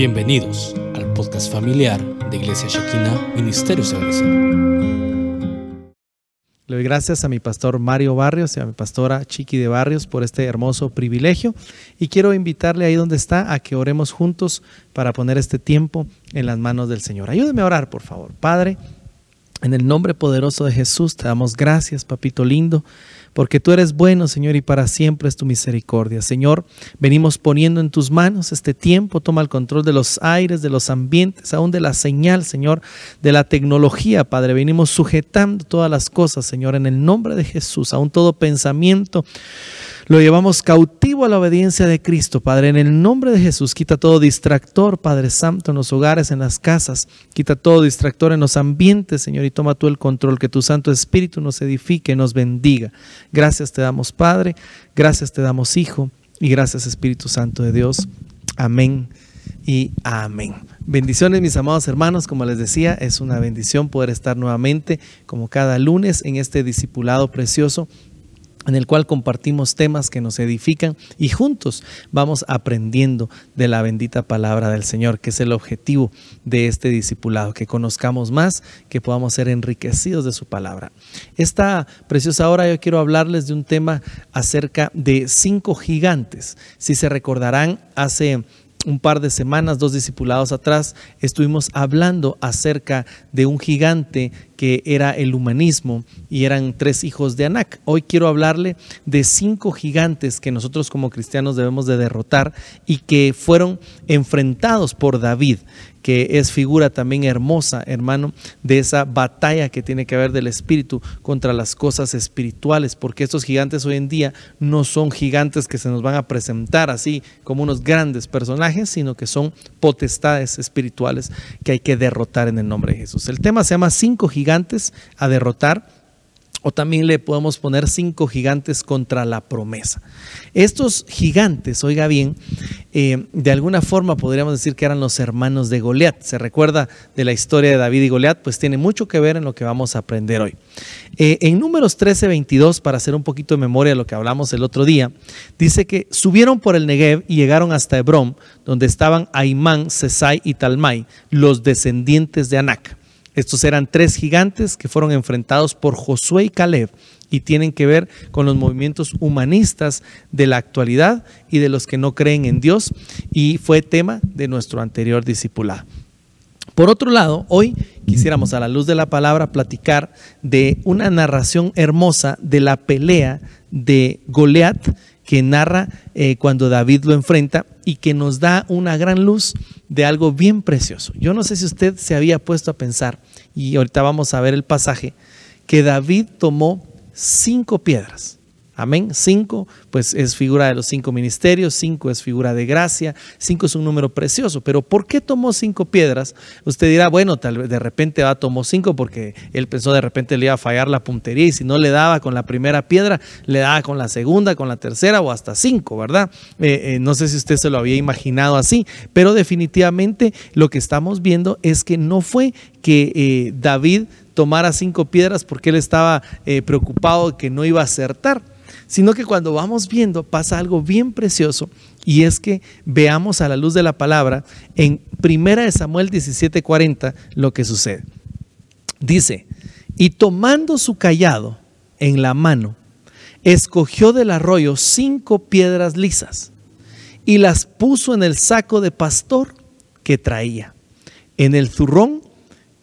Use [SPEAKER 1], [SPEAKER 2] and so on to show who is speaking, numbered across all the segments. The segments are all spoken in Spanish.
[SPEAKER 1] Bienvenidos al podcast familiar de Iglesia Shekina Ministerios de
[SPEAKER 2] Le doy gracias a mi pastor Mario Barrios y a mi pastora Chiqui de Barrios por este hermoso privilegio y quiero invitarle ahí donde está a que oremos juntos para poner este tiempo en las manos del Señor. Ayúdeme a orar, por favor. Padre, en el nombre poderoso de Jesús te damos gracias, papito lindo porque tú eres bueno, Señor, y para siempre es tu misericordia. Señor, venimos poniendo en tus manos este tiempo, toma el control de los aires, de los ambientes, aún de la señal, Señor, de la tecnología, Padre. Venimos sujetando todas las cosas, Señor, en el nombre de Jesús, aún todo pensamiento lo llevamos cautivo a la obediencia de Cristo, Padre. En el nombre de Jesús, quita todo distractor, Padre Santo, en los hogares, en las casas. Quita todo distractor en los ambientes, Señor, y toma tú el control. Que tu Santo Espíritu nos edifique, nos bendiga. Gracias te damos, Padre. Gracias te damos, Hijo. Y gracias, Espíritu Santo de Dios. Amén y amén. Bendiciones mis amados hermanos, como les decía, es una bendición poder estar nuevamente como cada lunes en este discipulado precioso en el cual compartimos temas que nos edifican y juntos vamos aprendiendo de la bendita palabra del Señor, que es el objetivo de este discipulado, que conozcamos más, que podamos ser enriquecidos de su palabra. Esta preciosa hora yo quiero hablarles de un tema acerca de cinco gigantes. Si se recordarán, hace un par de semanas, dos discipulados atrás, estuvimos hablando acerca de un gigante que era el humanismo y eran tres hijos de Anak. Hoy quiero hablarle de cinco gigantes que nosotros como cristianos debemos de derrotar y que fueron enfrentados por David que es figura también hermosa, hermano, de esa batalla que tiene que haber del espíritu contra las cosas espirituales, porque estos gigantes hoy en día no son gigantes que se nos van a presentar así como unos grandes personajes, sino que son potestades espirituales que hay que derrotar en el nombre de Jesús. El tema se llama cinco gigantes a derrotar o también le podemos poner cinco gigantes contra la promesa. Estos gigantes, oiga bien, eh, de alguna forma podríamos decir que eran los hermanos de Goliat. Se recuerda de la historia de David y Goliat, pues tiene mucho que ver en lo que vamos a aprender hoy. Eh, en números 13, 22, para hacer un poquito de memoria de lo que hablamos el otro día, dice que subieron por el Negev y llegaron hasta Hebrón, donde estaban Aimán, Sesai y Talmai, los descendientes de Anac. Estos eran tres gigantes que fueron enfrentados por Josué y Caleb y tienen que ver con los movimientos humanistas de la actualidad y de los que no creen en Dios y fue tema de nuestro anterior discipulado. Por otro lado, hoy quisiéramos a la luz de la palabra platicar de una narración hermosa de la pelea de Goliat que narra eh, cuando David lo enfrenta y que nos da una gran luz de algo bien precioso. Yo no sé si usted se había puesto a pensar, y ahorita vamos a ver el pasaje, que David tomó cinco piedras Amén. Cinco, pues es figura de los cinco ministerios, cinco es figura de gracia, cinco es un número precioso. Pero ¿por qué tomó cinco piedras? Usted dirá, bueno, tal vez de repente va, tomó cinco porque él pensó de repente le iba a fallar la puntería y si no le daba con la primera piedra, le daba con la segunda, con la tercera o hasta cinco, ¿verdad? Eh, eh, no sé si usted se lo había imaginado así, pero definitivamente lo que estamos viendo es que no fue que eh, David tomara cinco piedras porque él estaba preocupado de que no iba a acertar sino que cuando vamos viendo pasa algo bien precioso y es que veamos a la luz de la palabra en 1 Samuel 17:40 lo que sucede. Dice, y tomando su callado en la mano, escogió del arroyo cinco piedras lisas y las puso en el saco de pastor que traía, en el zurrón,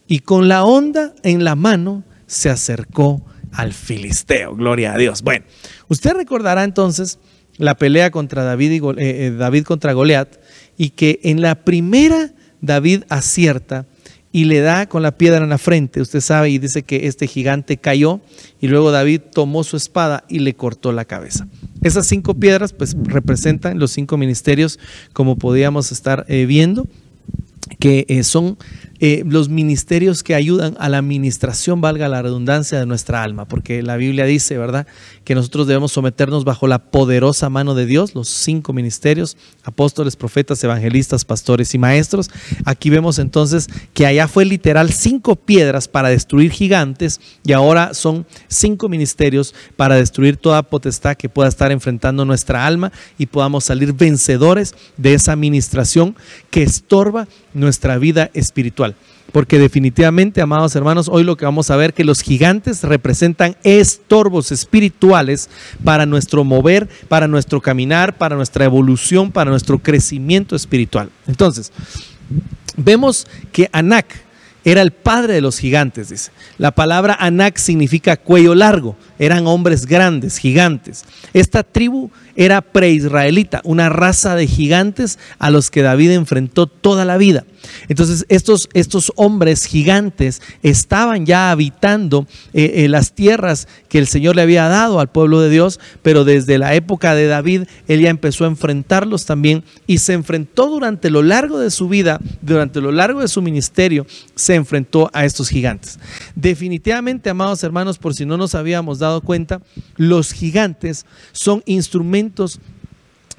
[SPEAKER 2] y con la onda en la mano se acercó al filisteo. Gloria a Dios. Bueno, usted recordará entonces la pelea contra David, y, eh, eh, David contra Goliat y que en la primera David acierta y le da con la piedra en la frente. Usted sabe y dice que este gigante cayó y luego David tomó su espada y le cortó la cabeza. Esas cinco piedras pues representan los cinco ministerios como podíamos estar eh, viendo que son eh, los ministerios que ayudan a la administración, valga la redundancia, de nuestra alma, porque la Biblia dice, ¿verdad?, que nosotros debemos someternos bajo la poderosa mano de Dios, los cinco ministerios, apóstoles, profetas, evangelistas, pastores y maestros. Aquí vemos entonces que allá fue literal cinco piedras para destruir gigantes y ahora son cinco ministerios para destruir toda potestad que pueda estar enfrentando nuestra alma y podamos salir vencedores de esa administración que estorba nuestra vida espiritual. Porque definitivamente, amados hermanos, hoy lo que vamos a ver que los gigantes representan estorbos espirituales para nuestro mover, para nuestro caminar, para nuestra evolución, para nuestro crecimiento espiritual. Entonces, vemos que Anak era el padre de los gigantes, dice. La palabra Anak significa cuello largo, eran hombres grandes, gigantes. Esta tribu era preisraelita, una raza de gigantes a los que David enfrentó toda la vida. Entonces estos, estos hombres gigantes estaban ya habitando eh, eh, las tierras que el Señor le había dado al pueblo de Dios, pero desde la época de David él ya empezó a enfrentarlos también y se enfrentó durante lo largo de su vida, durante lo largo de su ministerio, se enfrentó a estos gigantes. Definitivamente, amados hermanos, por si no nos habíamos dado cuenta, los gigantes son instrumentos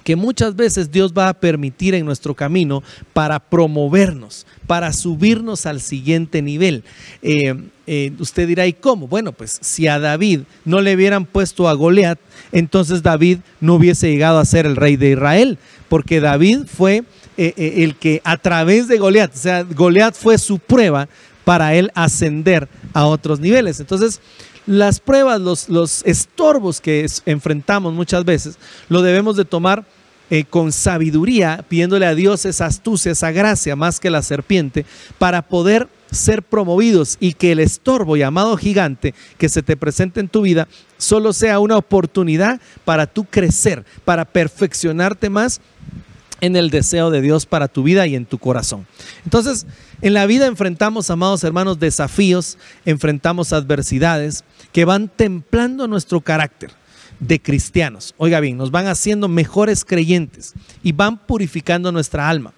[SPEAKER 2] que muchas veces Dios va a permitir en nuestro camino para promovernos, para subirnos al siguiente nivel. Eh, eh, usted dirá, ¿y cómo? Bueno, pues si a David no le hubieran puesto a Goliat, entonces David no hubiese llegado a ser el rey de Israel, porque David fue eh, el que a través de Goliat, o sea, Goliat fue su prueba para él ascender a otros niveles. Entonces, las pruebas, los, los estorbos que enfrentamos muchas veces, lo debemos de tomar eh, con sabiduría, pidiéndole a Dios esa astucia, esa gracia, más que la serpiente, para poder ser promovidos y que el estorbo llamado gigante que se te presente en tu vida solo sea una oportunidad para tú crecer, para perfeccionarte más en el deseo de Dios para tu vida y en tu corazón. Entonces, en la vida enfrentamos, amados hermanos, desafíos, enfrentamos adversidades que van templando nuestro carácter de cristianos. Oiga bien, nos van haciendo mejores creyentes y van purificando nuestra alma.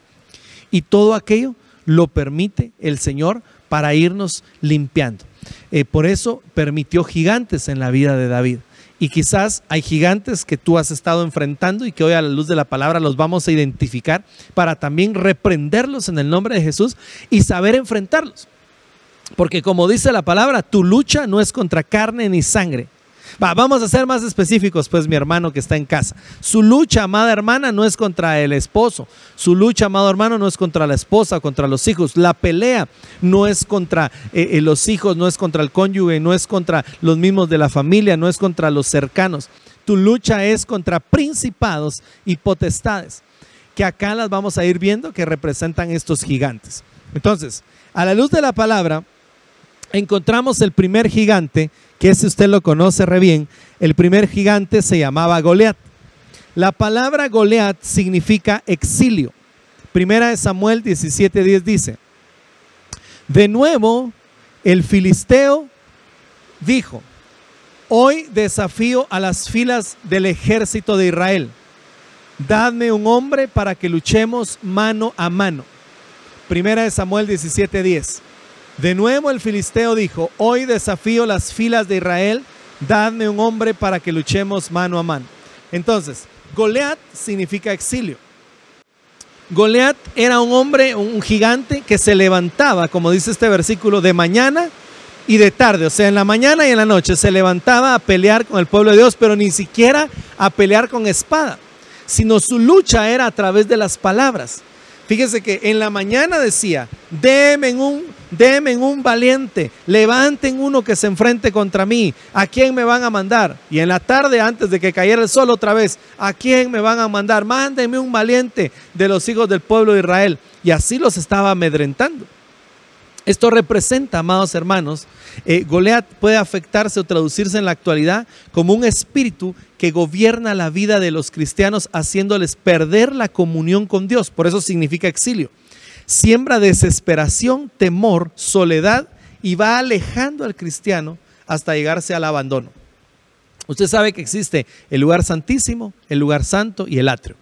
[SPEAKER 2] Y todo aquello lo permite el Señor para irnos limpiando. Eh, por eso permitió gigantes en la vida de David. Y quizás hay gigantes que tú has estado enfrentando y que hoy a la luz de la palabra los vamos a identificar para también reprenderlos en el nombre de Jesús y saber enfrentarlos. Porque como dice la palabra, tu lucha no es contra carne ni sangre, vamos a ser más específicos, pues mi hermano que está en casa. Su lucha, amada hermana, no es contra el esposo. Su lucha, amado hermano, no es contra la esposa, contra los hijos. La pelea no es contra eh, eh, los hijos, no es contra el cónyuge, no es contra los mismos de la familia, no es contra los cercanos. Tu lucha es contra principados y potestades, que acá las vamos a ir viendo que representan estos gigantes. Entonces, a la luz de la palabra, encontramos el primer gigante que ese usted lo conoce re bien, el primer gigante se llamaba Goliat. La palabra Goliat significa exilio. Primera de Samuel 17:10 dice, de nuevo el filisteo dijo, hoy desafío a las filas del ejército de Israel, dadme un hombre para que luchemos mano a mano. Primera de Samuel 17:10. De nuevo el filisteo dijo, hoy desafío las filas de Israel, dadme un hombre para que luchemos mano a mano. Entonces, Goliat significa exilio. Goliat era un hombre, un gigante que se levantaba, como dice este versículo, de mañana y de tarde, o sea, en la mañana y en la noche se levantaba a pelear con el pueblo de Dios, pero ni siquiera a pelear con espada, sino su lucha era a través de las palabras. Fíjese que en la mañana decía, demen un, demen un valiente, levanten uno que se enfrente contra mí, ¿a quién me van a mandar? Y en la tarde, antes de que cayera el sol otra vez, ¿a quién me van a mandar? Mándenme un valiente de los hijos del pueblo de Israel. Y así los estaba amedrentando. Esto representa, amados hermanos, eh, Goliat puede afectarse o traducirse en la actualidad como un espíritu que gobierna la vida de los cristianos haciéndoles perder la comunión con Dios. Por eso significa exilio. Siembra desesperación, temor, soledad y va alejando al cristiano hasta llegarse al abandono. Usted sabe que existe el lugar santísimo, el lugar santo y el atrio.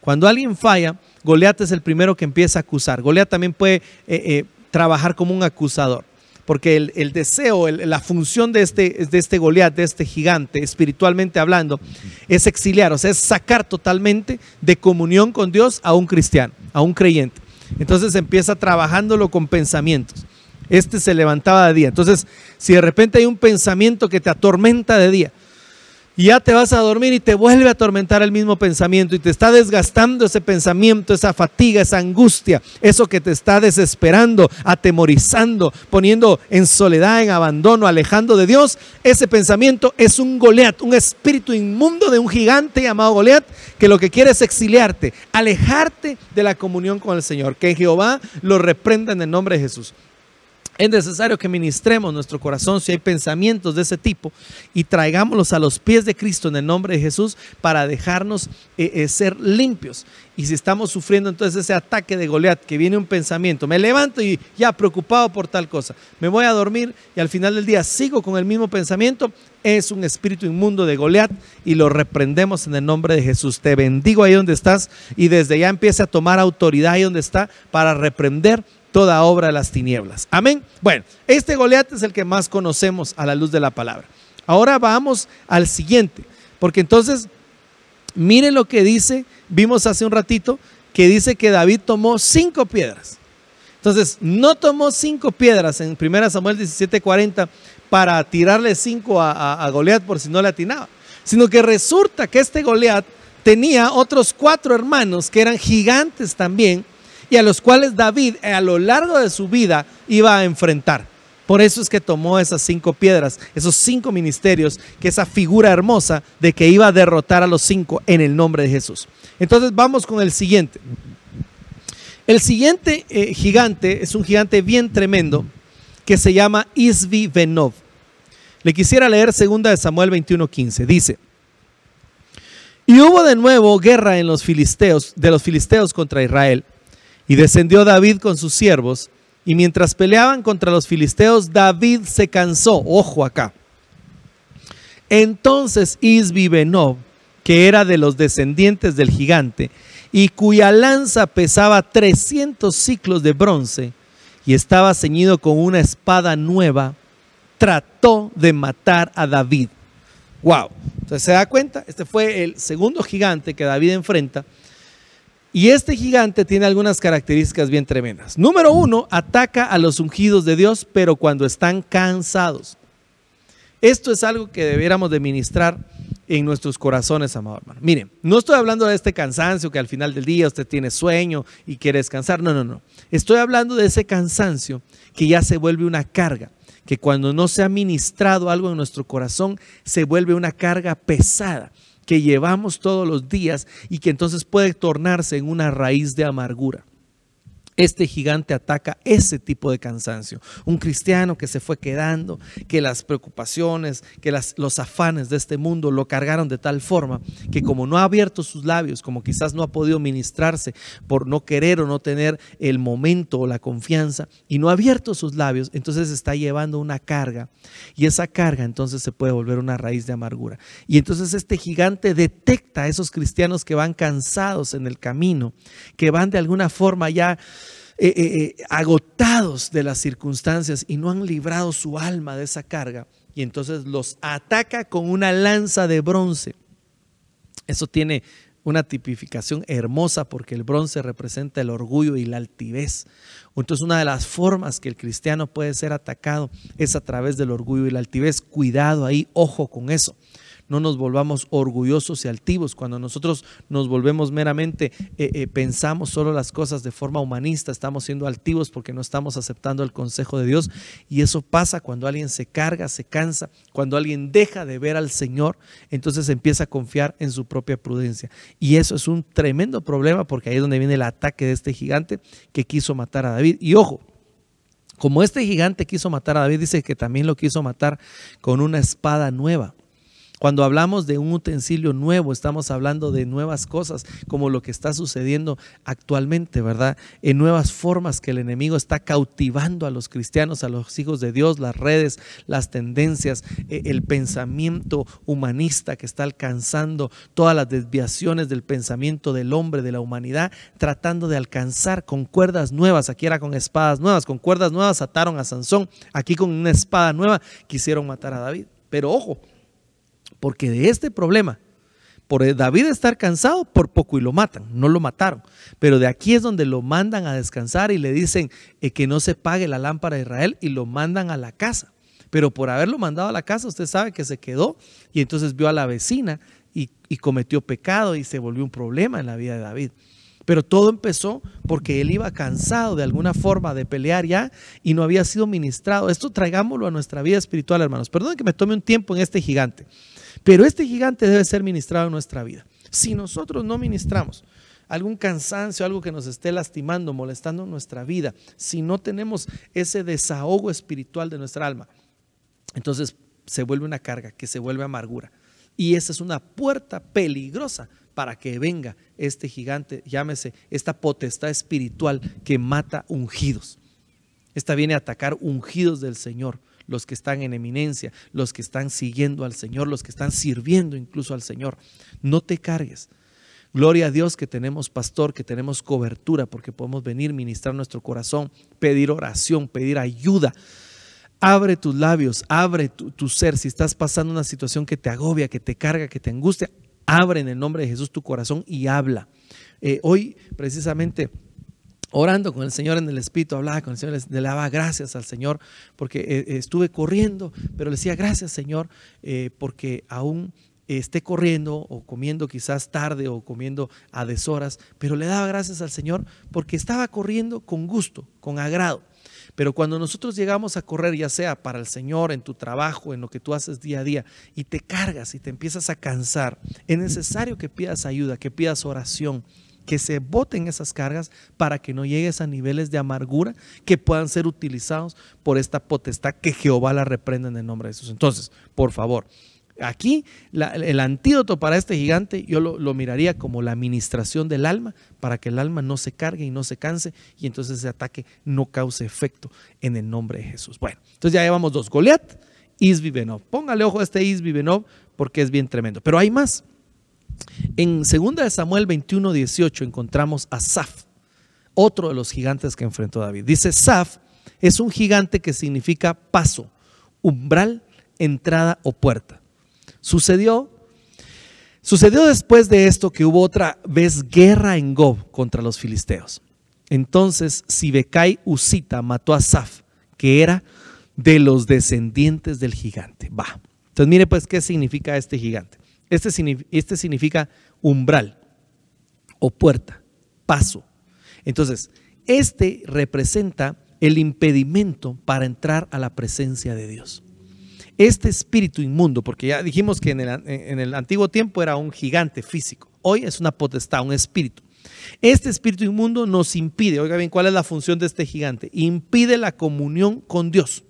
[SPEAKER 2] Cuando alguien falla, Goliat es el primero que empieza a acusar. Goliat también puede eh, eh, trabajar como un acusador porque el, deseo, la función de este, de este Goliat, de este gigante, espiritualmente hablando, es exiliar, o sea, es sacar totalmente de comunión con Dios a un cristiano, a un creyente. Entonces empieza trabajándolo con pensamientos. Este se levantaba de día. Entonces, si de repente hay un pensamiento que te atormenta de día, y ya te vas a dormir y te vuelve a atormentar el mismo pensamiento y te está desgastando ese pensamiento, esa fatiga, esa angustia, eso que te está desesperando, atemorizando, poniendo en soledad, en abandono, alejando de Dios. Ese pensamiento es un Goliat, un espíritu inmundo de un gigante llamado Goliat que lo que quiere es exiliarte, alejarte de la comunión con el Señor. Que Jehová lo reprenda en el nombre de Jesús. Es necesario que ministremos nuestro corazón si hay pensamientos de ese tipo y traigámoslos a los pies de Cristo en el nombre de Jesús para dejarnos eh, eh, ser limpios. Y si estamos sufriendo entonces ese ataque de Goliat, que viene un pensamiento, me levanto y ya preocupado por tal cosa, me voy a dormir y al final del día sigo con el mismo pensamiento, es un espíritu inmundo de Goliat y lo reprendemos en el nombre de Jesús. Te bendigo ahí donde estás y desde ya empieza a tomar autoridad ahí donde está para reprender toda obra de las tinieblas. Amén. Bueno, este Goliat es el que más conocemos a la luz de la palabra. Ahora vamos al siguiente, porque entonces, mire lo que dice, vimos hace un ratito, que dice que David tomó cinco piedras. Entonces, no tomó cinco piedras en 1 Samuel 17:40 para tirarle cinco a, a, Goliat por si no le atinaba, sino que resulta que este Goliat tenía otros cuatro hermanos que eran gigantes también y a los cuales David a lo largo de su vida iba a enfrentar. Por eso es que tomó esas cinco piedras, esos cinco ministerios, que esa figura hermosa de que iba a derrotar a los cinco en el nombre de Jesús. Entonces vamos con el siguiente. El siguiente eh, gigante es un gigante bien tremendo que se llama Isvi Benov. Le quisiera leer segunda de Samuel 21:15. Dice: Y hubo de nuevo guerra en los filisteos de los filisteos contra Israel. Y descendió David con sus siervos, y mientras peleaban contra los filisteos, David se cansó. Ojo acá. Entonces Isbi Benob, que era de los descendientes del gigante, y cuya lanza pesaba 300 ciclos de bronce, y estaba ceñido con una espada nueva, trató de matar a David. Wow. Entonces se da cuenta, este fue el segundo gigante que David enfrenta y este gigante tiene algunas características bien tremendas. Número uno, ataca a los ungidos de Dios, pero cuando están cansados. Esto es algo que debiéramos de ministrar en nuestros corazones, amado hermano. Miren, no estoy hablando de este cansancio que al final del día usted tiene sueño y quiere descansar. No, no, no. Estoy hablando de ese cansancio que ya se vuelve una carga, que cuando no se ha ministrado algo en nuestro corazón, se vuelve una carga pesada que llevamos todos los días y que entonces puede tornarse en una raíz de amargura. Este gigante ataca ese tipo de cansancio. Un cristiano que se fue quedando, que las preocupaciones, que los afanes de este mundo lo cargaron de tal forma que como no ha abierto sus labios, como quizás no ha podido ministrarse por no querer o no tener el momento o la confianza y no ha abierto sus labios, entonces está llevando una carga y esa carga entonces se puede volver una raíz de amargura. Y entonces este gigante detecta a esos cristianos que van cansados en el camino, que van de alguna forma ya eh, eh, eh, agotados de las circunstancias y no han librado su alma de esa carga. Y entonces los ataca con una lanza de bronce. Eso tiene una tipificación hermosa porque el bronce representa el orgullo y la altivez. Entonces una de las formas que el cristiano puede ser atacado es a través del orgullo y la altivez. Cuidado ahí, ojo con eso no nos volvamos orgullosos y altivos. Cuando nosotros nos volvemos meramente, eh, eh, pensamos solo las cosas de forma humanista, estamos siendo altivos porque no estamos aceptando el consejo de Dios. Y eso pasa cuando alguien se carga, se cansa, cuando alguien deja de ver al Señor, entonces empieza a confiar en su propia prudencia. Y eso es un tremendo problema porque ahí es donde viene el ataque de este gigante que quiso matar a David. Y ojo, como este gigante quiso matar a David, dice que también lo quiso matar con una espada nueva. Cuando hablamos de un utensilio nuevo, estamos hablando de nuevas cosas, como lo que está sucediendo actualmente, ¿verdad? En nuevas formas que el enemigo está cautivando a los cristianos, a los hijos de Dios, las redes, las tendencias, eh, el pensamiento humanista que está alcanzando todas las desviaciones del pensamiento del hombre, de la humanidad, tratando de alcanzar con cuerdas nuevas. Aquí era con espadas nuevas, con cuerdas nuevas ataron a Sansón, aquí con una espada nueva quisieron matar a David. Pero ojo, porque de este problema, por David estar cansado, por poco y lo matan, no lo mataron. Pero de aquí es donde lo mandan a descansar y le dicen eh, que no se pague la lámpara de Israel y lo mandan a la casa. Pero por haberlo mandado a la casa, usted sabe que se quedó y entonces vio a la vecina y, y cometió pecado y se volvió un problema en la vida de David. Pero todo empezó porque él iba cansado de alguna forma de pelear ya y no había sido ministrado. Esto traigámoslo a nuestra vida espiritual, hermanos. Perdón que me tome un tiempo en este gigante. Pero este gigante debe ser ministrado en nuestra vida. Si nosotros no ministramos algún cansancio, algo que nos esté lastimando, molestando nuestra vida, si no tenemos ese desahogo espiritual de nuestra alma, entonces se vuelve una carga, que se vuelve amargura. Y esa es una puerta peligrosa para que venga este gigante, llámese esta potestad espiritual que mata ungidos. Esta viene a atacar ungidos del Señor los que están en eminencia, los que están siguiendo al Señor, los que están sirviendo incluso al Señor. No te cargues. Gloria a Dios que tenemos pastor, que tenemos cobertura, porque podemos venir, ministrar nuestro corazón, pedir oración, pedir ayuda. Abre tus labios, abre tu, ser. Si estás pasando una situación que te agobia, que te carga, que te angustia, abre en el nombre de Jesús tu corazón y habla. Eh, hoy precisamente orando con el Señor en el Espíritu, hablaba con el Señor, le daba gracias al Señor porque eh, estuve corriendo, pero le decía gracias Señor eh, porque aún esté corriendo o comiendo quizás tarde o comiendo a deshoras, pero le daba gracias al Señor porque estaba corriendo con gusto, con agrado. Pero cuando nosotros llegamos a correr, ya sea para el Señor, en tu trabajo, en lo que tú haces día a día, y te cargas y te empiezas a cansar, es necesario que pidas ayuda, que pidas oración, que se boten esas cargas para que no llegues a niveles de amargura que puedan ser utilizados por esta potestad que Jehová la reprenda en el nombre de Jesús. Entonces, por favor, aquí el antídoto para este gigante yo lo, miraría como la administración del alma para que el alma no se cargue y no se canse y entonces ese ataque no cause efecto en el nombre de Jesús. Bueno, entonces ya llevamos dos, Goliat, Isbibenov. Póngale ojo a este Isbibenov porque es bien tremendo. Pero hay más. En 2 Samuel 21, 18 encontramos a Saf, otro de los gigantes que enfrentó David. Dice, Saf es un gigante que significa paso, umbral, entrada o puerta. Sucedió, sucedió después de esto que hubo otra vez guerra en Gob contra los filisteos. Entonces Sibekai Usita mató a Saf, que era de los descendientes del gigante. Va. Entonces mire pues qué significa este gigante. Este, este, significa umbral o puerta, paso. Entonces, este representa el impedimento para entrar a la presencia de Dios. Este espíritu inmundo, porque ya dijimos que en el, en el antiguo tiempo era un gigante físico, hoy es una potestad, un espíritu. Este espíritu inmundo nos impide, oiga bien, ¿cuál es la función de este gigante? Impide la comunión con Dios.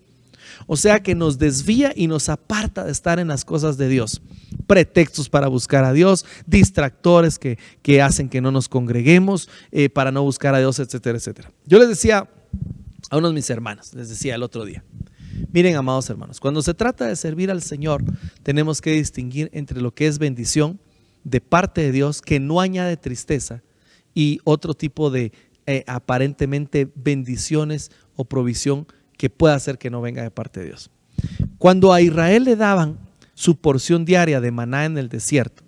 [SPEAKER 2] O sea que nos desvía y nos aparta de estar en las cosas de Dios. Pretextos para buscar a Dios, distractores que, hacen que no nos congreguemos eh, para no buscar a Dios, etcétera, etcétera. Yo les decía a unos de mis hermanos, les decía el otro día, miren amados hermanos, cuando se trata de servir al Señor, tenemos que distinguir entre lo que es bendición de parte de Dios que no añade tristeza y otro tipo de eh, aparentemente bendiciones o provisión que pueda hacer que no venga de parte de Dios. Cuando a Israel le daban su porción diaria de maná en el desierto,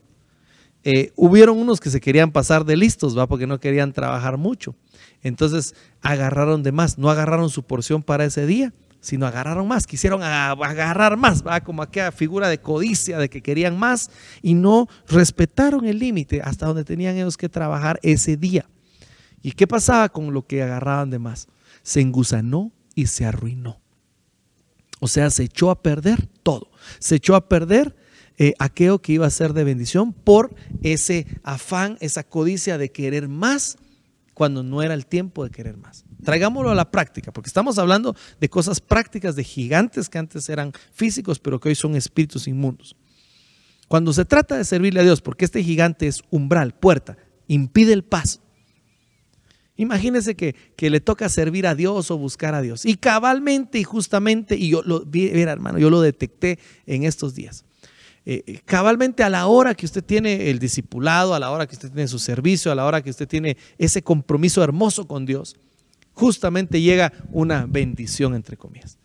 [SPEAKER 2] eh, hubieron unos que se querían pasar de listos, ¿va? Porque no querían trabajar mucho. Entonces agarraron de más, no agarraron su porción para ese día, sino agarraron más, quisieron agarrar más, ¿va? Como aquella figura de codicia, de que querían más, y no respetaron el límite hasta donde tenían ellos que trabajar ese día. ¿Y qué pasaba con lo que agarraban de más? Se engusanó y se arruinó. O sea, se echó a perder todo. Se echó a perder eh, aquello que iba a ser de bendición por ese afán, esa codicia de querer más cuando no era el tiempo de querer más. Traigámoslo a la práctica, porque estamos hablando de cosas prácticas, de gigantes que antes eran físicos, pero que hoy son espíritus inmundos. Cuando se trata de servirle a Dios, porque este gigante es umbral, puerta, impide el paso. Imagínese que, que, le toca servir a Dios o buscar a Dios. Y cabalmente y justamente, y yo lo vi, hermano, yo lo detecté en estos días. Eh, eh, cabalmente a la hora que usted tiene el discipulado, a la hora que usted tiene su servicio, a la hora que usted tiene ese compromiso hermoso con Dios, justamente llega una bendición, entre comillas.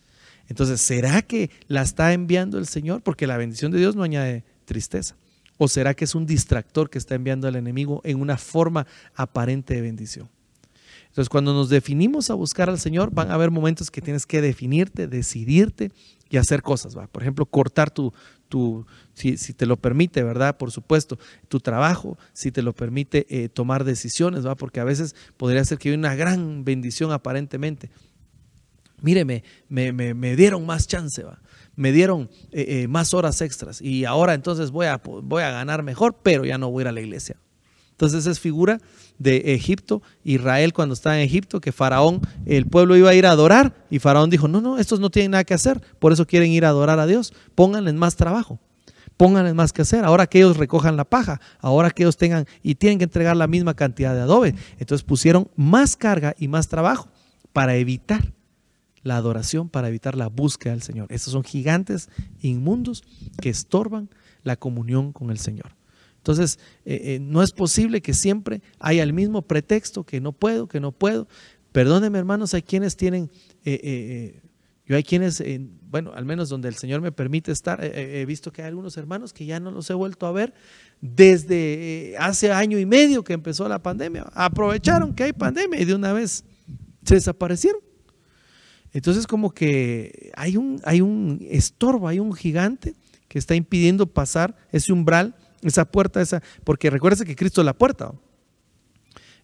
[SPEAKER 2] Entonces, ¿será que la está enviando el Señor? Porque la bendición de Dios no añade tristeza. ¿O será que es un distractor que está enviando al enemigo en una forma aparente de bendición? Entonces, cuando nos definimos a buscar al Señor, van a haber momentos que tienes que definirte, decidirte y hacer cosas. ¿va? Por ejemplo, cortar tu, tu si, te lo permite, ¿verdad? Por supuesto, tu trabajo, si te lo permite eh, tomar decisiones, ¿va? Porque a veces podría ser que hay una gran bendición aparentemente. Míreme, me, me, dieron más chance, ¿va? me dieron eh, eh, más horas extras y ahora entonces voy a, voy a ganar mejor, pero ya no voy a ir a la iglesia. Entonces es figura de Egipto, Israel cuando estaba en Egipto, que Faraón, el pueblo iba a ir a adorar y Faraón dijo, no, no, estos no tienen nada que hacer, por eso quieren ir a adorar a Dios, pónganles más trabajo, pónganles más que hacer, ahora que ellos recojan la paja, ahora que ellos tengan y tienen que entregar la misma cantidad de adobe. Entonces pusieron más carga y más trabajo para evitar la adoración, para evitar la búsqueda del Señor. Estos son gigantes inmundos que estorban la comunión con el Señor. Entonces, eh, eh, no es posible que siempre haya el mismo pretexto, que no puedo, que no puedo. Perdónenme, hermanos, hay quienes tienen, eh, yo hay quienes, bueno, al menos donde el Señor me permite estar, he visto que hay algunos hermanos que ya no los he vuelto a ver desde hace año y medio que empezó la pandemia. Aprovecharon que hay pandemia y de una vez se desaparecieron. Entonces, como que hay un, hay un estorbo, hay un gigante que está impidiendo pasar ese umbral esa puerta, esa, porque recuérdese que Cristo es la puerta.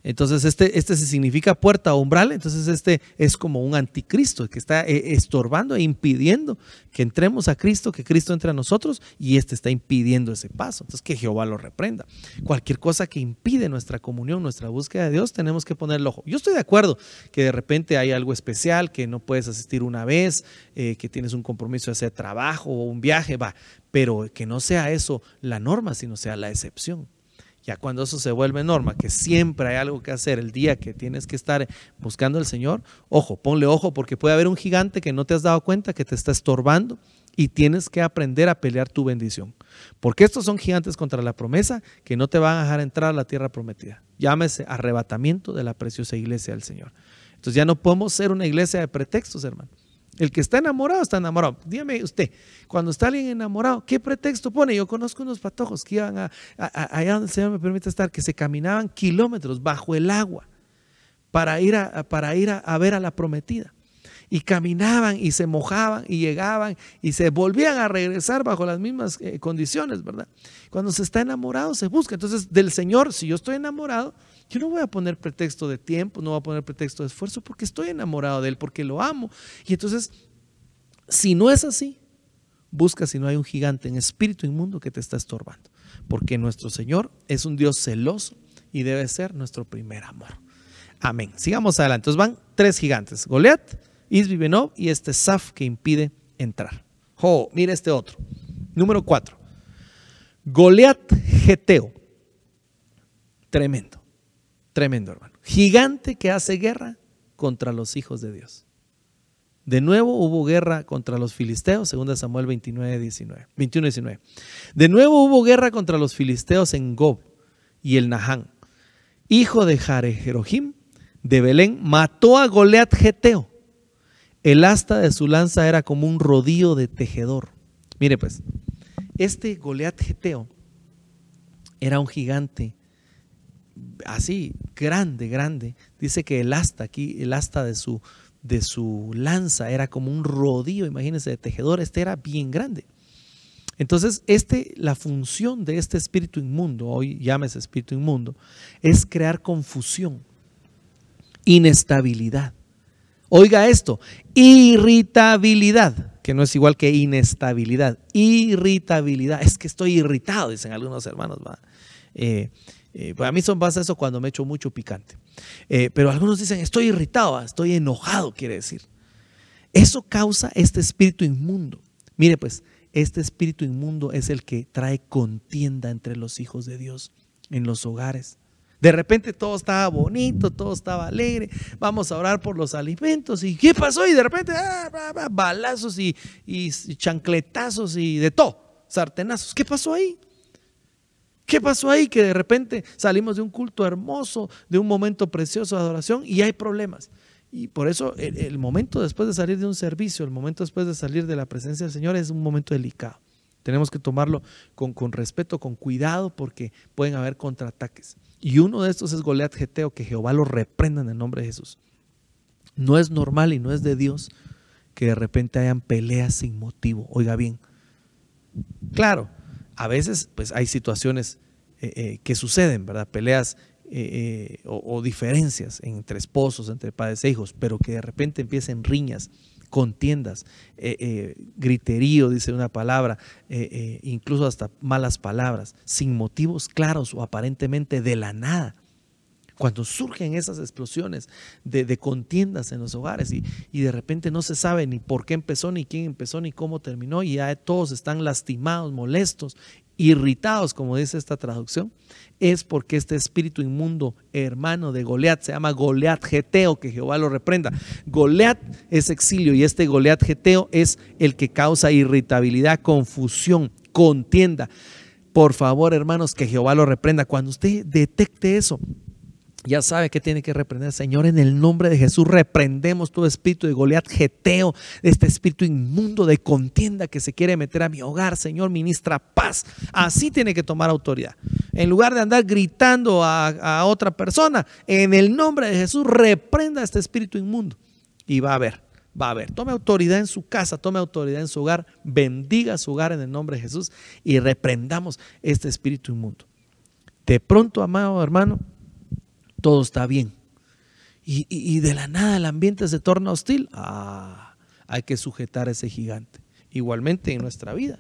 [SPEAKER 2] Entonces, este, este se significa puerta o umbral, entonces este es como un anticristo que está eh, estorbando e impidiendo que entremos a Cristo, que Cristo entre a nosotros y este está impidiendo ese paso. Entonces, que Jehová lo reprenda. Cualquier cosa que impide nuestra comunión, nuestra búsqueda de Dios, tenemos que poner el ojo. Yo estoy de acuerdo que de repente hay algo especial, que no puedes asistir una vez, eh, que tienes un compromiso de hacer trabajo o un viaje, va, pero que no sea eso la norma, sino sea la excepción. Ya cuando eso se vuelve norma, que siempre hay algo que hacer el día que tienes que estar buscando al Señor, ojo, ponle ojo porque puede haber un gigante que no te has dado cuenta que te está estorbando y tienes que aprender a pelear tu bendición. Porque estos son gigantes contra la promesa que no te van a dejar entrar a la tierra prometida. Llámese arrebatamiento de la preciosa iglesia del Señor. Entonces ya no podemos ser una iglesia de pretextos, hermano. El que está enamorado está enamorado. Dígame usted, cuando está alguien enamorado, ¿qué pretexto pone? Yo conozco unos patojos que iban a, allá donde el Señor me permite estar, que se caminaban kilómetros bajo el agua para ir a, para ir a, ver a la prometida. Y caminaban y se mojaban y llegaban y se volvían a regresar bajo las mismas eh, condiciones, ¿verdad? Cuando se está enamorado se busca. Entonces, del Señor, si yo estoy enamorado, yo no voy a poner pretexto de tiempo, no voy a poner pretexto de esfuerzo porque estoy enamorado de Él, porque lo amo. Y entonces, si no es así, busca si no hay un gigante en espíritu inmundo que te está estorbando. Porque nuestro Señor es un Dios celoso y debe ser nuestro primer amor. Amén. Sigamos adelante. Entonces van tres gigantes: Goliat, Isbibenov y este Saf que impide entrar. Oh, mira este otro. Número cuatro. Goliat Geteo. Tremendo. Tremendo, hermano. Gigante que hace guerra contra los hijos de Dios. De nuevo hubo guerra contra los filisteos, 2 Samuel 29, 19, 21, 19. De nuevo hubo guerra contra los filisteos en Gob y el Nahán. Hijo de Jarejerojim de Belén, mató a Goliat Geteo. El asta de su lanza era como un rodillo de tejedor. Mire pues, este Goliat Geteo era un gigante así, grande, grande. Dice que el asta aquí, el asta de su, de su lanza era como un rodillo, imagínense, de tejedor, este era bien grande. Entonces, este, la función de este espíritu inmundo, hoy llámese espíritu inmundo, es crear confusión, inestabilidad. Oiga esto, irritabilidad, que no es igual que inestabilidad, irritabilidad. Es que estoy irritado, dicen algunos hermanos. Eh, eh, para mí son pasa eso cuando me echo mucho picante. Eh, pero algunos dicen, estoy irritado, estoy enojado, quiere decir. Eso causa este espíritu inmundo. Mire pues, este espíritu inmundo es el que trae contienda entre los hijos de Dios en los hogares. De repente todo estaba bonito, todo estaba alegre. Vamos a orar por los alimentos. ¿Y qué pasó? Y de repente, ah, balazos y, y, chancletazos y de todo, sartenazos. ¿Qué pasó ahí? ¿Qué pasó ahí? Que de repente salimos de un culto hermoso, de un momento precioso de adoración y hay problemas. Y por eso el, momento después de salir de un servicio, el momento después de salir de la presencia del Señor es un momento delicado. Tenemos que tomarlo con, con respeto, con cuidado, porque pueden haber contraataques. Y uno de estos es Goliat Geteo, que Jehová lo reprenda en el nombre de Jesús. No es normal y no es de Dios que de repente hayan peleas sin motivo. Oiga bien, claro, a veces pues hay situaciones eh, eh, que suceden, ¿verdad? Peleas eh, o, diferencias entre esposos, entre padres e hijos, pero que de repente empiecen riñas, contiendas, griterío, dice una palabra, incluso hasta malas palabras, sin motivos claros o aparentemente de la nada. Cuando surgen esas explosiones de, contiendas en los hogares y, y, de repente no se sabe ni por qué empezó, ni quién empezó, ni cómo terminó, y ya todos están lastimados, molestos, irritados, como dice esta traducción, es porque este espíritu inmundo, hermano de Goliat, se llama Goliat Geteo, que Jehová lo reprenda. Goliat es exilio y este Goliat Geteo es el que causa irritabilidad, confusión, contienda. Por favor, hermanos, que Jehová lo reprenda. Cuando usted detecte eso, ya sabe que tiene que reprender. Señor, en el nombre de Jesús reprendemos todo espíritu de Goliat geteo, este espíritu inmundo de contienda que se quiere meter a mi hogar. Señor, ministra paz. Así tiene que tomar autoridad. En lugar de andar gritando a, a otra persona, en el nombre de Jesús reprenda este espíritu inmundo. Y va a ver, va a ver. Tome autoridad en su casa, tome autoridad en su hogar, bendiga su hogar en el nombre de Jesús y reprendamos este espíritu inmundo. De pronto, amado hermano, todo está bien. Y, de la nada el ambiente se torna hostil. Ah, hay que sujetar a ese gigante. Igualmente en nuestra vida.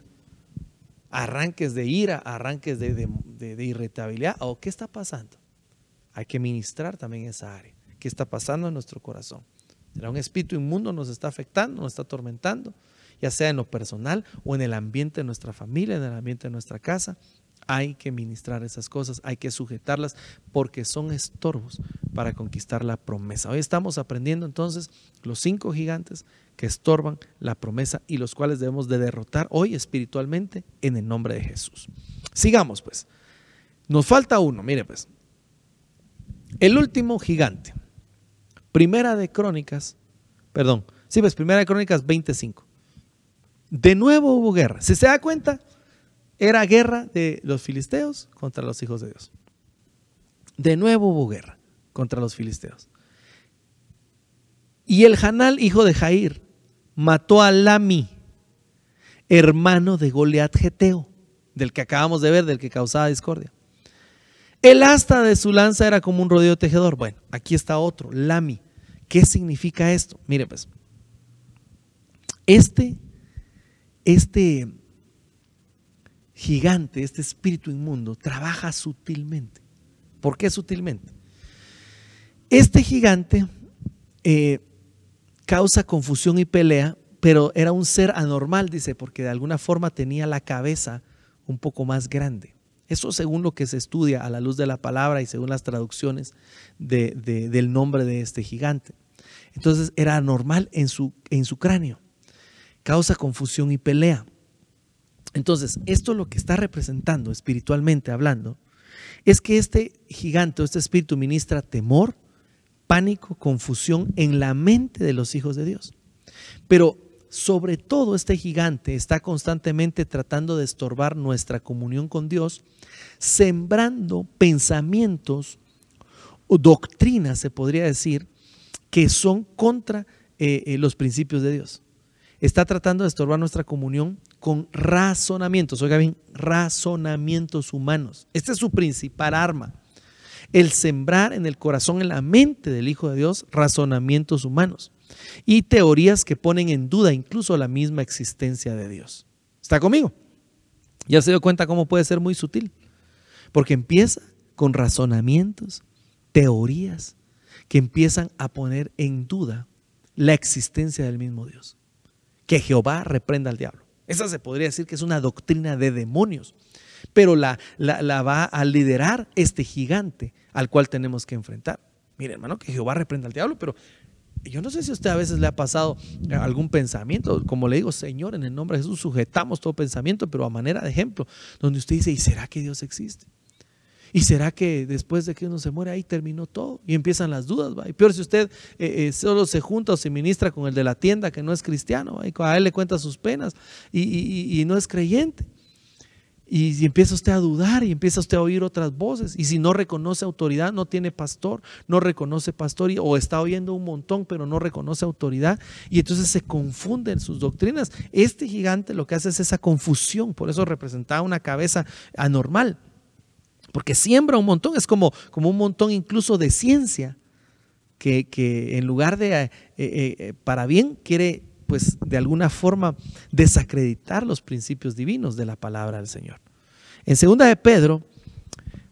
[SPEAKER 2] Arranques de ira, arranques de, irritabilidad. ¿O qué está pasando? Hay que ministrar también esa área. ¿Qué está pasando en nuestro corazón? ¿Será un espíritu inmundo nos está afectando, nos está atormentando? Ya sea en lo personal o en el ambiente de nuestra familia, en el ambiente de nuestra casa hay que ministrar esas cosas, hay que sujetarlas porque son estorbos para conquistar la promesa. Hoy estamos aprendiendo entonces los cinco gigantes que estorban la promesa y los cuales debemos de derrotar hoy espiritualmente en el nombre de Jesús. Sigamos pues. Nos falta uno, mire pues. El último gigante. Primera de Crónicas, perdón, sí, pues Primera de Crónicas 25. De nuevo hubo guerra. Si se da cuenta, era guerra de los filisteos contra los hijos de Dios. De nuevo hubo guerra contra los filisteos. Y el Hanal, hijo de Jair, mató a Lami, hermano de Goliat Geteo, del que acabamos de ver, del que causaba discordia. El asta de su lanza era como un rodeo tejedor. Bueno, aquí está otro, Lami. ¿Qué significa esto? Mire pues, este, este gigante, este espíritu inmundo, trabaja sutilmente. ¿Por qué sutilmente? Este gigante eh, causa confusión y pelea, pero era un ser anormal, dice, porque de alguna forma tenía la cabeza un poco más grande. Eso según lo que se estudia a la luz de la palabra y según las traducciones del nombre de este gigante. Entonces era anormal en su, en su cráneo. Causa confusión y pelea. Entonces, esto lo que está representando espiritualmente hablando es que este gigante, este espíritu ministra temor, pánico, confusión en la mente de los hijos de Dios. Pero sobre todo este gigante está constantemente tratando de estorbar nuestra comunión con Dios, sembrando pensamientos o doctrinas, se podría decir, que son contra eh, eh, los principios de Dios. Está tratando de estorbar nuestra comunión con razonamientos, oiga bien, razonamientos humanos. Esta es su principal arma. El sembrar en el corazón, en la mente del Hijo de Dios, razonamientos humanos y teorías que ponen en duda incluso la misma existencia de Dios. ¿Está conmigo? Ya se dio cuenta cómo puede ser muy sutil. Porque empieza con razonamientos, teorías que empiezan a poner en duda la existencia del mismo Dios. Que Jehová reprenda al diablo. Esa se podría decir que es una doctrina de demonios. Pero la, la, va a liderar este gigante al cual tenemos que enfrentar. Mire, hermano, que Jehová reprenda al diablo, pero yo no sé si a usted a veces le ha pasado algún pensamiento, como le digo, Señor, en el nombre de Jesús sujetamos todo pensamiento, pero a manera de ejemplo, donde usted dice, ¿y será que Dios existe? ¿Y será que después de que uno se muere ahí terminó todo? Y empiezan las dudas, ¿va? Y peor si usted eh, eh, solo se junta o se ministra con el de la tienda que no es cristiano, y a él le cuenta sus penas y, no es creyente. Y, empieza usted a dudar y empieza usted a oír otras voces. Y si no reconoce autoridad, no tiene pastor, no reconoce pastor o está oyendo un montón, pero no reconoce autoridad. Y entonces se confunden sus doctrinas. Este gigante lo que hace es esa confusión. Por eso representaba una cabeza anormal. Porque siembra un montón, es como, como un montón incluso de ciencia, que, en lugar de eh, eh, eh, para bien quiere pues de alguna forma desacreditar los principios divinos de la palabra del Señor. En segunda de Pedro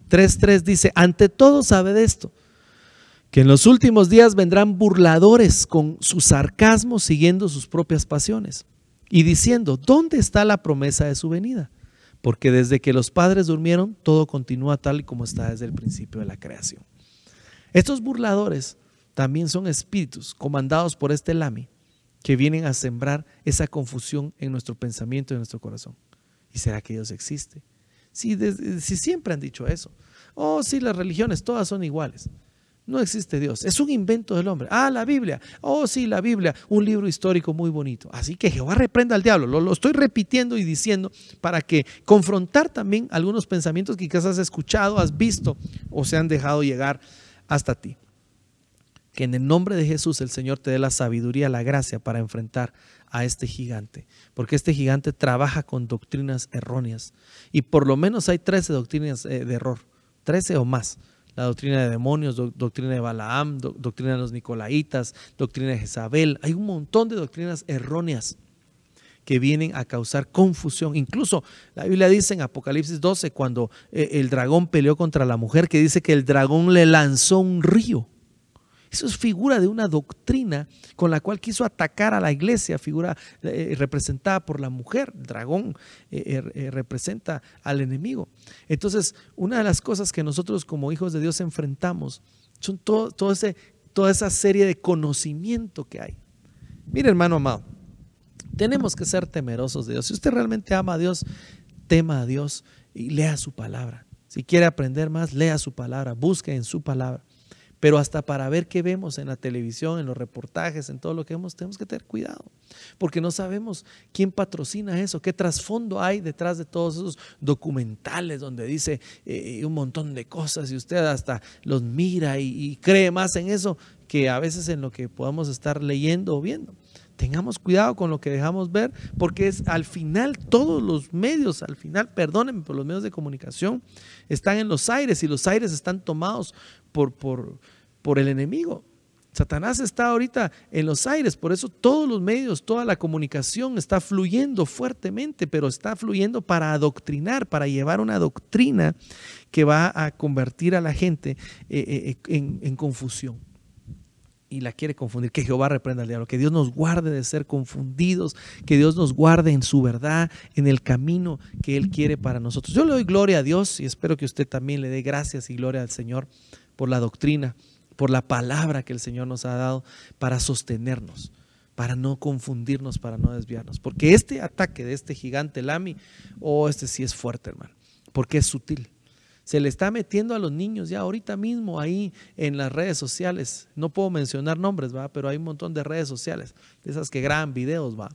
[SPEAKER 2] 3.3 dice, ante todo sabe de esto, que en los últimos días vendrán burladores con su sarcasmo siguiendo sus propias pasiones y diciendo, ¿dónde está la promesa de su venida? Porque desde que los padres durmieron, todo continúa tal y como está desde el principio de la creación. Estos burladores también son espíritus comandados por este Lami que vienen a sembrar esa confusión en nuestro pensamiento y en nuestro corazón. ¿Y será que Dios existe? Si, si siempre han dicho eso. Oh, sí, las religiones todas son iguales. No existe Dios. Es un invento del hombre. Ah, la Biblia. Oh, sí, la Biblia. Un libro histórico muy bonito. Así que Jehová reprenda al diablo. Lo, estoy repitiendo y diciendo para que confrontar también algunos pensamientos que quizás has escuchado, has visto o se han dejado llegar hasta ti. Que en el nombre de Jesús el Señor te dé la sabiduría, la gracia para enfrentar a este gigante. Porque este gigante trabaja con doctrinas erróneas. Y por lo menos hay 13 doctrinas eh, de error. 13 o más la doctrina de demonios, doctrina de Balaam, doctrina de los Nicolaitas, doctrina de Jezabel. Hay un montón de doctrinas erróneas que vienen a causar confusión. Incluso la Biblia dice en Apocalipsis 12, cuando eh, el dragón peleó contra la mujer, que dice que el dragón le lanzó un río. Eso es figura de una doctrina con la cual quiso atacar a la iglesia, figura eh, representada por la mujer. El dragón eh, eh, representa al enemigo. Entonces, una de las cosas que nosotros como hijos de Dios enfrentamos son toda esa serie de conocimiento que hay. Mire, hermano amado, tenemos que ser temerosos de Dios. Si usted realmente ama a Dios, tema a Dios y lea su palabra. Si quiere aprender más, lea su palabra, busque en su palabra pero hasta para ver qué vemos en la televisión, en los reportajes, en todo lo que vemos, tenemos que tener cuidado, porque no sabemos quién patrocina eso, qué trasfondo hay detrás de todos esos documentales donde dice eh, un montón de cosas y usted hasta los mira y, cree más en eso que a veces en lo que podamos estar leyendo o viendo. Tengamos cuidado con lo que dejamos ver, porque es al final todos los medios, al final, perdónenme, por los medios de comunicación están en los aires y los aires están tomados por, por, por el enemigo. Satanás está ahorita en los aires, por eso todos los medios, toda la comunicación está fluyendo fuertemente, pero está fluyendo para adoctrinar, para llevar una doctrina que va a convertir a la gente eh, eh, en, confusión y la quiere confundir. Que Jehová reprenda al diablo, que Dios nos guarde de ser confundidos, que Dios nos guarde en su verdad, en el camino que Él quiere para nosotros. Yo le doy gloria a Dios y espero que usted también le dé gracias y gloria al Señor por la doctrina, por la palabra que el Señor nos ha dado para sostenernos, para no confundirnos, para no desviarnos. Porque este ataque de este gigante Lami, oh, este sí es fuerte, hermano, porque es sutil se le está metiendo a los niños ya ahorita mismo ahí en las redes sociales. No puedo mencionar nombres, va, pero hay un montón de redes sociales, de esas que graban videos, va.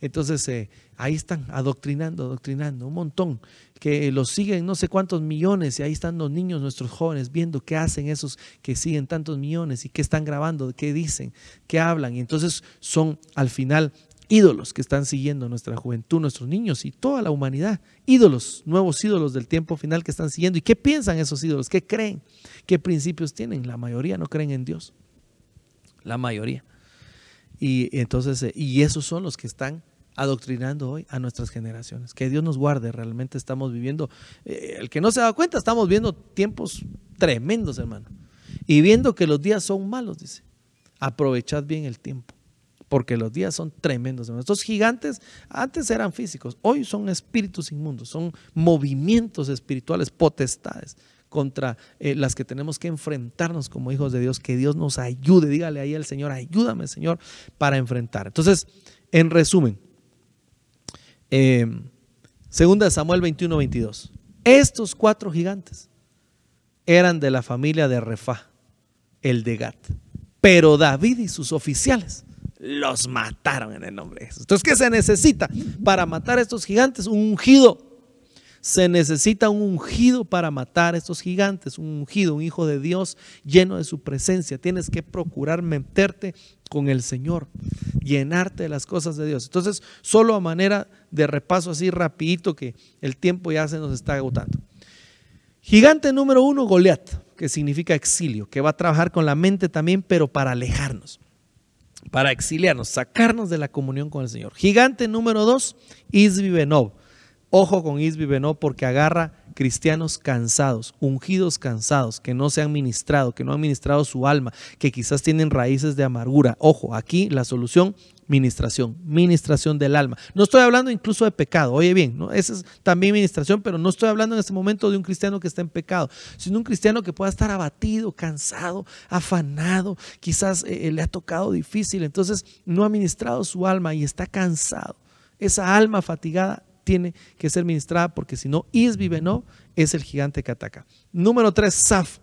[SPEAKER 2] Entonces eh, ahí están adoctrinando, adoctrinando, un montón que los siguen no sé cuántos millones y ahí están los niños, nuestros jóvenes, viendo qué hacen esos que siguen tantos millones y qué están grabando, qué dicen, qué hablan. Y entonces son al final ídolos que están siguiendo nuestra juventud, nuestros niños y toda la humanidad. Ídolos, nuevos ídolos del tiempo final que están siguiendo. ¿Y qué piensan esos ídolos? ¿Qué creen? ¿Qué principios tienen? La mayoría no creen en Dios. La mayoría. Y entonces, eh, y esos son los que están adoctrinando hoy a nuestras generaciones. Que Dios nos guarde, realmente estamos viviendo, eh, el que no se da cuenta, estamos viendo tiempos tremendos, hermano. Y viendo que los días son malos, dice, aprovechad bien el tiempo porque los días son tremendos. Estos gigantes antes eran físicos, hoy son espíritus inmundos, son movimientos espirituales, potestades contra eh, las que tenemos que enfrentarnos como hijos de Dios. Que Dios nos ayude, dígale ahí al Señor, ayúdame Señor para enfrentar. Entonces, en resumen, eh, segunda Samuel 21, 22. Estos cuatro gigantes eran de la familia de Refá, el de Gat. Pero David y sus oficiales los mataron en el nombre de Jesús. Entonces, ¿qué se necesita para matar a estos gigantes? Un ungido. Se necesita un ungido para matar a estos gigantes, un ungido, un hijo de Dios lleno de su presencia. Tienes que procurar meterte con el Señor, llenarte de las cosas de Dios. Entonces, solo a manera de repaso así rapidito que el tiempo ya se nos está agotando. Gigante número uno, Goliat, que significa exilio, que va a trabajar con la mente también, pero para alejarnos para exiliarnos, sacarnos de la comunión con el Señor. Gigante número dos, Isbi Benov. Ojo con Isbi Benov porque agarra cristianos cansados, ungidos cansados, que no se han ministrado, que no han ministrado su alma, que quizás tienen raíces de amargura. Ojo, aquí la solución, ministración, ministración del alma. No estoy hablando incluso de pecado, oye bien, ¿no? esa es también ministración, pero no estoy hablando en este momento de un cristiano que está en pecado, sino un cristiano que pueda estar abatido, cansado, afanado, quizás eh, eh, le ha tocado difícil, entonces no ha ministrado su alma y está cansado. Esa alma fatigada tiene que ser ministrada porque si no, Isbi no es el gigante que ataca. Número tres, Saf.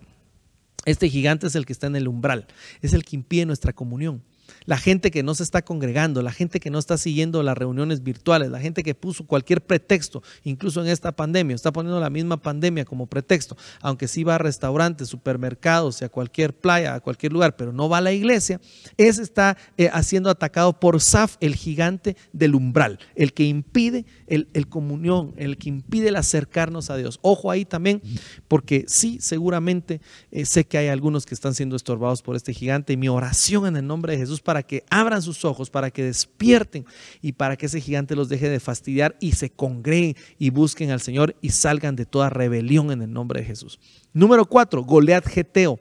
[SPEAKER 2] Este gigante es el que está en el umbral, es el que impide nuestra comunión la gente que no se está congregando, la gente que no está siguiendo las reuniones virtuales, la gente que puso cualquier pretexto, incluso en esta pandemia, está poniendo la misma pandemia como pretexto, aunque sí va a restaurantes, supermercados, a cualquier playa, a cualquier lugar, pero no va a la iglesia, ese está eh, siendo atacado por Saf, el gigante del umbral, el que impide el, comunión, el que impide el acercarnos a Dios. Ojo ahí también, porque sí, seguramente eh, sé que hay algunos que están siendo estorbados por este gigante y mi oración en el nombre de Jesús para que abran sus ojos, para que despierten y para que ese gigante los deje de fastidiar y se congreguen y busquen al Señor y salgan de toda rebelión en el nombre de Jesús. Número cuatro, Goliat Geteo.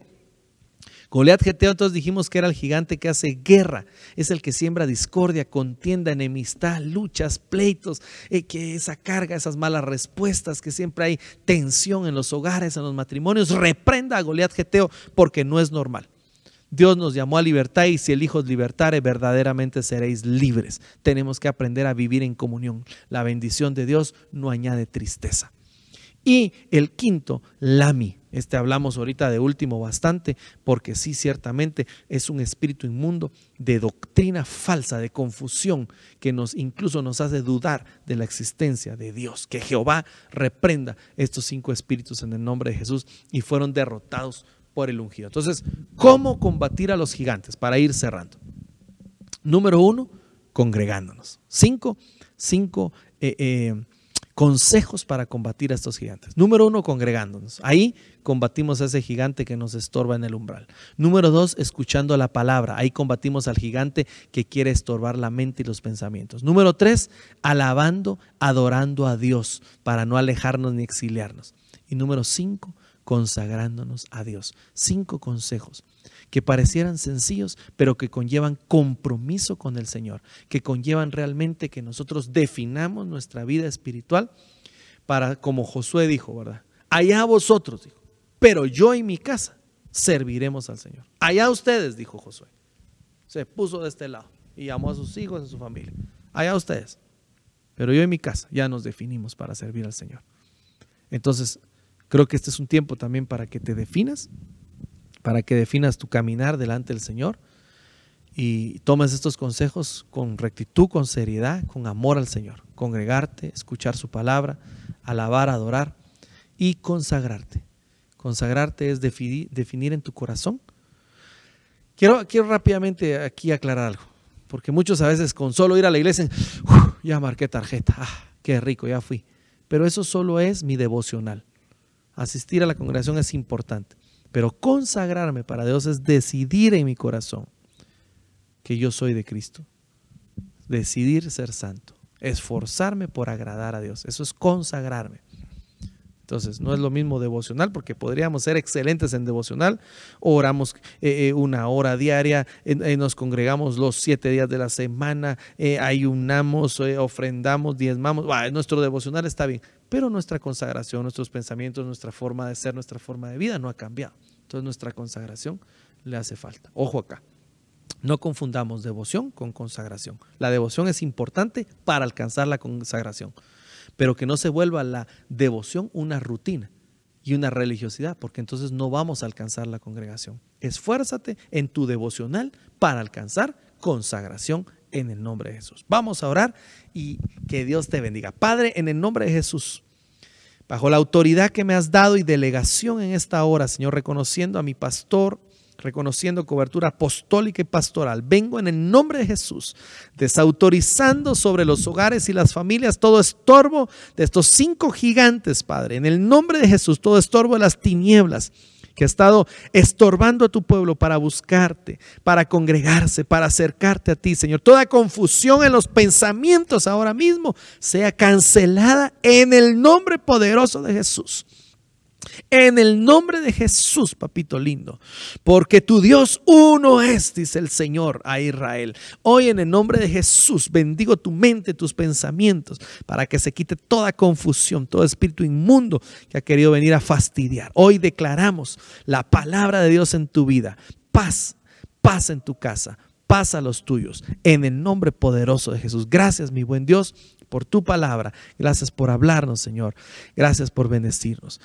[SPEAKER 2] Goliat Geteo, entonces dijimos que era el gigante que hace guerra, es el que siembra discordia, contienda, enemistad, luchas, pleitos, eh, que esa carga, esas malas respuestas, que siempre hay tensión en los hogares, en los matrimonios. Reprenda a Goliat Geteo porque no es normal. Dios nos llamó a libertad y si el Hijo os libertare, verdaderamente seréis libres. Tenemos que aprender a vivir en comunión. La bendición de Dios no añade tristeza. Y el quinto, Lami. Este hablamos ahorita de último bastante, porque sí, ciertamente es un espíritu inmundo de doctrina falsa, de confusión, que nos incluso nos hace dudar de la existencia de Dios. Que Jehová reprenda estos cinco espíritus en el nombre de Jesús y fueron derrotados por el ungido. Entonces, ¿cómo combatir a los gigantes? Para ir cerrando. Número uno, congregándonos. Cinco, cinco eh, eh, consejos para combatir a estos gigantes. Número uno, congregándonos. Ahí combatimos a ese gigante que nos estorba en el umbral. Número dos, escuchando la palabra. Ahí combatimos al gigante que quiere estorbar la mente y los pensamientos. Número tres, alabando, adorando a Dios para no alejarnos ni exiliarnos. Y número cinco, consagrándonos a Dios. Cinco consejos que parecieran sencillos, pero que conllevan compromiso con el Señor, que conllevan realmente que nosotros definamos nuestra vida espiritual para, como Josué dijo, ¿verdad? Allá vosotros, dijo, pero yo y mi casa serviremos al Señor. Allá ustedes, dijo Josué. Se puso de este lado y llamó a sus hijos, a su familia. Allá ustedes. Pero yo y mi casa ya nos definimos para servir al Señor. Entonces, Creo que este es un tiempo también para que te definas, para que definas tu caminar delante del Señor y tomes estos consejos con rectitud, con seriedad, con amor al Señor. Congregarte, escuchar su palabra, alabar, adorar y consagrarte. Consagrarte es definir, en tu corazón. Quiero, quiero rápidamente aquí aclarar algo, porque muchos a veces con solo ir a la iglesia, ya marqué tarjeta, ah, qué rico, ya fui. Pero eso solo es mi devocional. Asistir a la congregación es importante, pero consagrarme para Dios es decidir en mi corazón que yo soy de Cristo. Decidir ser santo, esforzarme por agradar a Dios. Eso es consagrarme. Entonces, no es lo mismo devocional, porque podríamos ser excelentes en devocional. Oramos eh, eh, una hora diaria, nos congregamos los siete días de la semana, ayunamos, ofrendamos, diezmamos. nuestro devocional está bien, pero nuestra consagración, nuestros pensamientos, nuestra forma de ser, nuestra forma de vida no ha cambiado. Entonces, nuestra consagración le hace falta. Ojo acá. No confundamos devoción con consagración. La devoción es importante para alcanzar la consagración, pero que no se vuelva la devoción una rutina y una religiosidad, porque entonces no vamos a alcanzar la congregación. Esfuérzate en tu devocional para alcanzar consagración en el nombre de Jesús. Vamos a orar y que Dios te bendiga. Padre, en el nombre de Jesús, bajo la autoridad que me has dado y delegación en esta hora, Señor, reconociendo a mi pastor, reconociendo cobertura apostólica y pastoral. Vengo en el nombre de Jesús, desautorizando sobre los hogares y las familias todo estorbo de estos cinco gigantes, Padre. En el nombre de Jesús, todo estorbo de las tinieblas que ha estado estorbando a tu pueblo para buscarte, para congregarse, para acercarte a ti, Señor. Toda confusión en los pensamientos ahora mismo sea cancelada en el nombre poderoso de Jesús. En el nombre de Jesús, papito lindo, porque tu Dios uno es, dice el Señor a Israel. Hoy en el nombre de Jesús bendigo tu mente, tus pensamientos, para que se quite toda confusión, todo espíritu inmundo que ha querido venir a fastidiar. Hoy declaramos la palabra de Dios en tu vida. Paz, paz en tu casa, paz a los tuyos, en el nombre poderoso de Jesús. Gracias, mi buen Dios, por tu palabra. Gracias por hablarnos, Señor. Gracias por bendecirnos.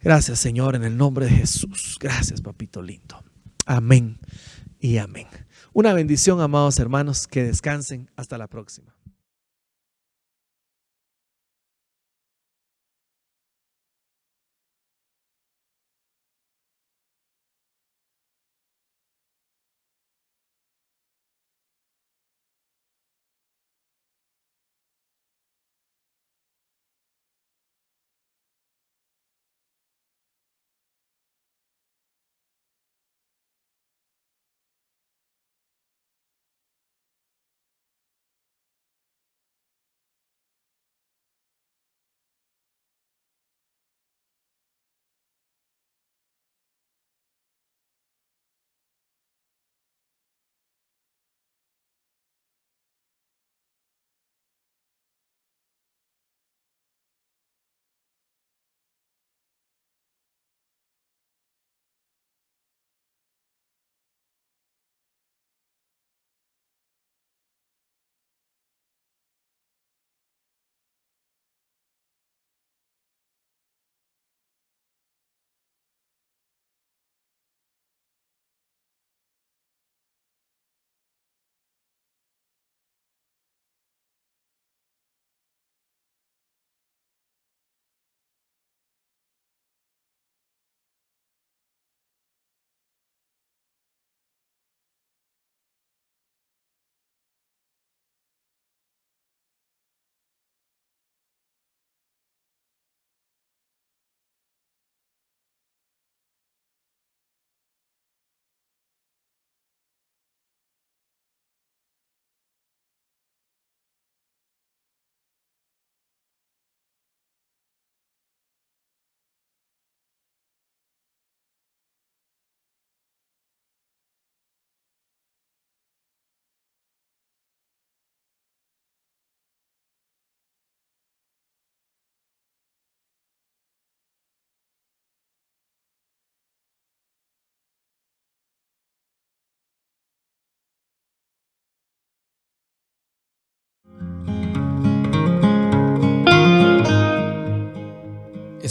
[SPEAKER 2] Gracias, Señor, en el nombre de Jesús. Gracias, papito lindo. Amén y amén. Una bendición, amados hermanos, que descansen. Hasta la próxima.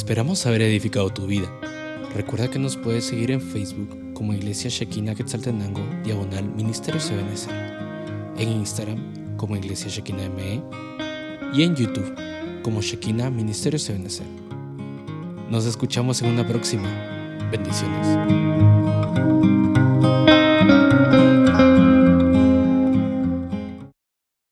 [SPEAKER 1] Esperamos haber edificado tu vida. Recuerda que nos puedes seguir en Facebook como Iglesia Shekina Quetzaltenango, diagonal Ministerio CBNC, en Instagram como Iglesia Shekina ME y en YouTube como Shekina Ministerio CBNC. Nos escuchamos en una próxima. Bendiciones.